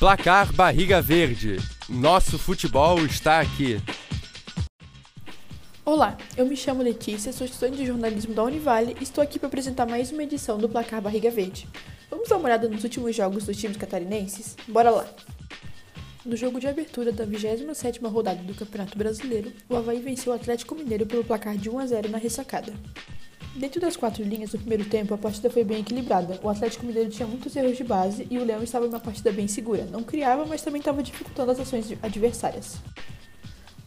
Placar Barriga Verde. Nosso futebol está aqui. Olá, eu me chamo Letícia, sou estudante de jornalismo da Univale e estou aqui para apresentar mais uma edição do Placar Barriga Verde. Vamos dar uma olhada nos últimos jogos dos times catarinenses? Bora lá! No jogo de abertura da 27ª rodada do Campeonato Brasileiro, o Havaí venceu o Atlético Mineiro pelo placar de 1 a 0 na ressacada. Dentro das quatro linhas do primeiro tempo, a partida foi bem equilibrada. O Atlético Mineiro tinha muitos erros de base e o Leão estava em uma partida bem segura. Não criava, mas também estava dificultando as ações adversárias.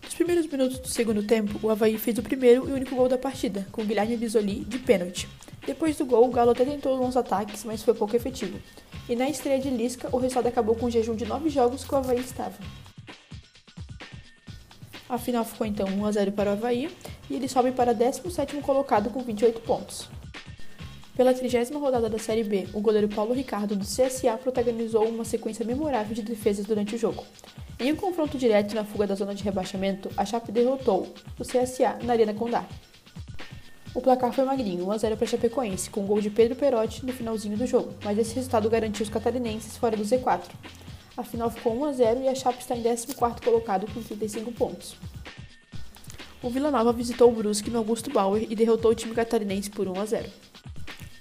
Nos primeiros minutos do segundo tempo, o Havaí fez o primeiro e único gol da partida, com Guilherme Bisoli de pênalti. Depois do gol, o Galo até tentou alguns ataques, mas foi pouco efetivo. E na estreia de Lisca, o resultado acabou com um jejum de nove jogos que o Havaí estava. A final ficou então 1 a 0 para o Havaí e ele sobe para 17º colocado com 28 pontos. Pela trigésima rodada da Série B, o goleiro Paulo Ricardo do CSA protagonizou uma sequência memorável de defesas durante o jogo. Em um confronto direto na fuga da zona de rebaixamento, a Chape derrotou o CSA na Arena Condá. O placar foi magrinho, 1 a 0 para a Chapecoense, com gol de Pedro Perotti no finalzinho do jogo, mas esse resultado garantiu os catarinenses fora do Z4. A final ficou 1 a 0 e a Chape está em 14º colocado com 35 pontos. O Vila Nova visitou o Brusque no Augusto Bauer e derrotou o time catarinense por 1 a 0.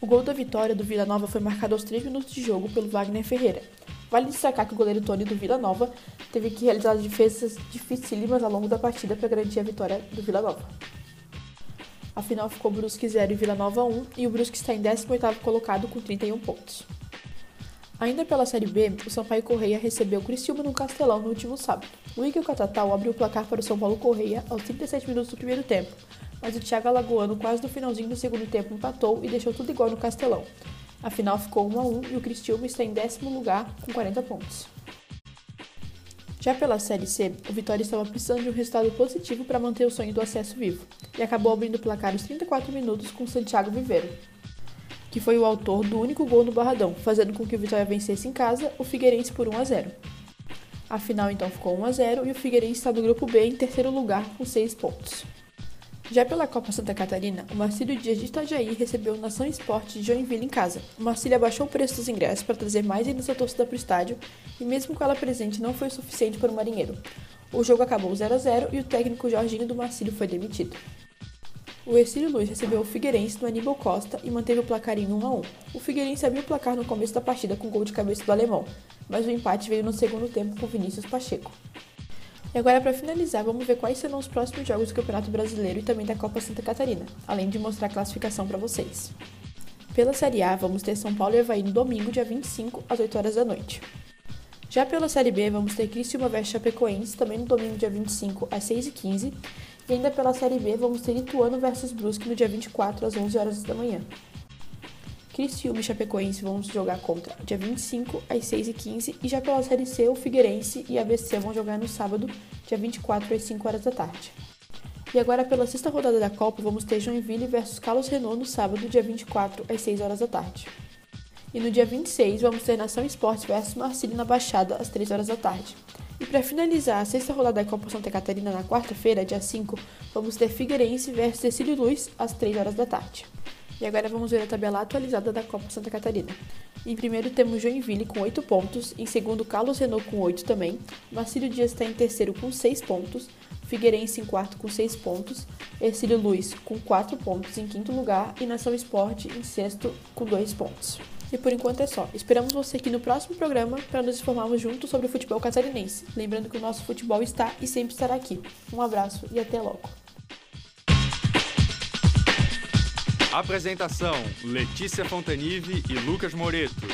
O gol da vitória do Vila Nova foi marcado aos 3 minutos de jogo pelo Wagner Ferreira. Vale destacar que o goleiro Tony do Vila Nova teve que realizar defesas dificílimas ao longo da partida para garantir a vitória do Vila Nova. A final ficou Brusque 0 e Vila Nova 1 e o Brusque está em 18º colocado com 31 pontos. Ainda pela Série B, o Sampaio Correia recebeu o Criciúma no Castelão no último sábado. O Igor Catatal abriu o placar para o São Paulo Correia aos 37 minutos do primeiro tempo, mas o Thiago Alagoano quase no finalzinho do segundo tempo empatou e deixou tudo igual no Castelão. A final ficou 1 a 1 e o Criciúma está em décimo lugar com 40 pontos. Já pela Série C, o Vitória estava precisando de um resultado positivo para manter o sonho do acesso vivo, e acabou abrindo o placar aos 34 minutos com Santiago Viveiro que foi o autor do único gol no Barradão, fazendo com que o Vitória vencesse em casa o Figueirense por 1 a 0. A final então ficou 1 a 0 e o Figueirense está no grupo B em terceiro lugar com 6 pontos. Já pela Copa Santa Catarina, o Marcílio Dias de Itajaí recebeu o Nação Esporte de Joinville em casa. O Marcílio abaixou o preço dos ingressos para trazer mais ainda sua torcida para o estádio e mesmo com ela presente não foi o suficiente para o Marinheiro. O jogo acabou 0 a 0 e o técnico Jorginho do Marcílio foi demitido. O Ercílio Luiz recebeu o Figueirense no Aníbal Costa e manteve o placar em 1 a 1. O Figueirense abriu o placar no começo da partida com gol de cabeça do alemão, mas o empate veio no segundo tempo com Vinícius Pacheco. E agora, para finalizar, vamos ver quais serão os próximos jogos do Campeonato Brasileiro e também da Copa Santa Catarina, além de mostrar a classificação para vocês. Pela Série A, vamos ter São Paulo e Havaí no domingo, dia 25, às 8 horas da noite. Já pela Série B, vamos ter Criciúma vs Chapecoense, também no domingo, dia 25, às 6h15, e ainda pela Série B, vamos ter Ituano versus Brusque no dia 24, às 11 horas da manhã. Criciúma e Chapecoense vão jogar contra dia 25, às 6h15. E já pela Série C, o Figueirense e a ABC vão jogar no sábado, dia 24, às 5 horas da tarde. E agora, pela sexta rodada da Copa, vamos ter Joinville versus Carlos Renault no sábado, dia 24, às 6 horas da tarde. E no dia 26, vamos ter Nação Esportes versus Marcílio na Baixada, às 3 horas da tarde. E para finalizar a sexta rodada da Copa Santa Catarina na quarta-feira, dia 5, vamos ter Figueirense versus Cecílio Luz às 3 horas da tarde. E agora vamos ver a tabela atualizada da Copa Santa Catarina. Em primeiro temos Joinville com 8 pontos, em segundo Carlos Renault com 8 também, Marcílio Dias está em terceiro com 6 pontos, Figueirense em quarto com 6 pontos, Ercílio Luiz com 4 pontos em quinto lugar e Nação Esporte em sexto com 2 pontos. E por enquanto é só. Esperamos você aqui no próximo programa para nos informarmos juntos sobre o futebol catarinense. Lembrando que o nosso futebol está e sempre estará aqui. Um abraço e até logo. Apresentação: Letícia Fontanive e Lucas Moreto.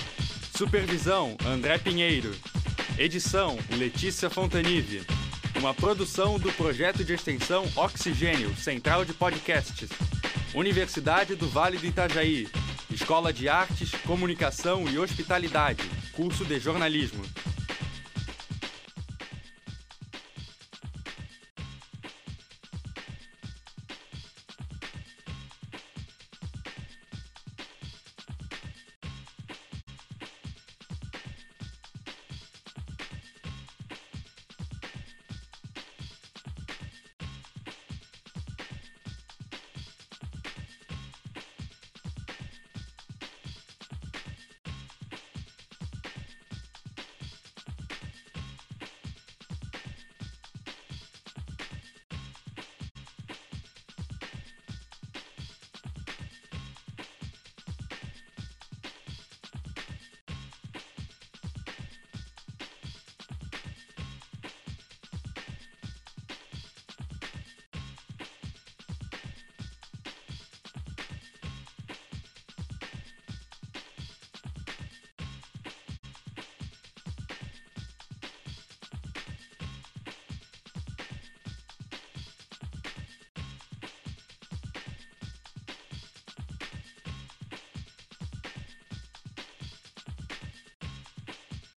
Supervisão: André Pinheiro. Edição: Letícia Fontanive. Uma produção do projeto de extensão Oxigênio, Central de Podcasts. Universidade do Vale do Itajaí. Escola de Artes, Comunicação e Hospitalidade, curso de jornalismo.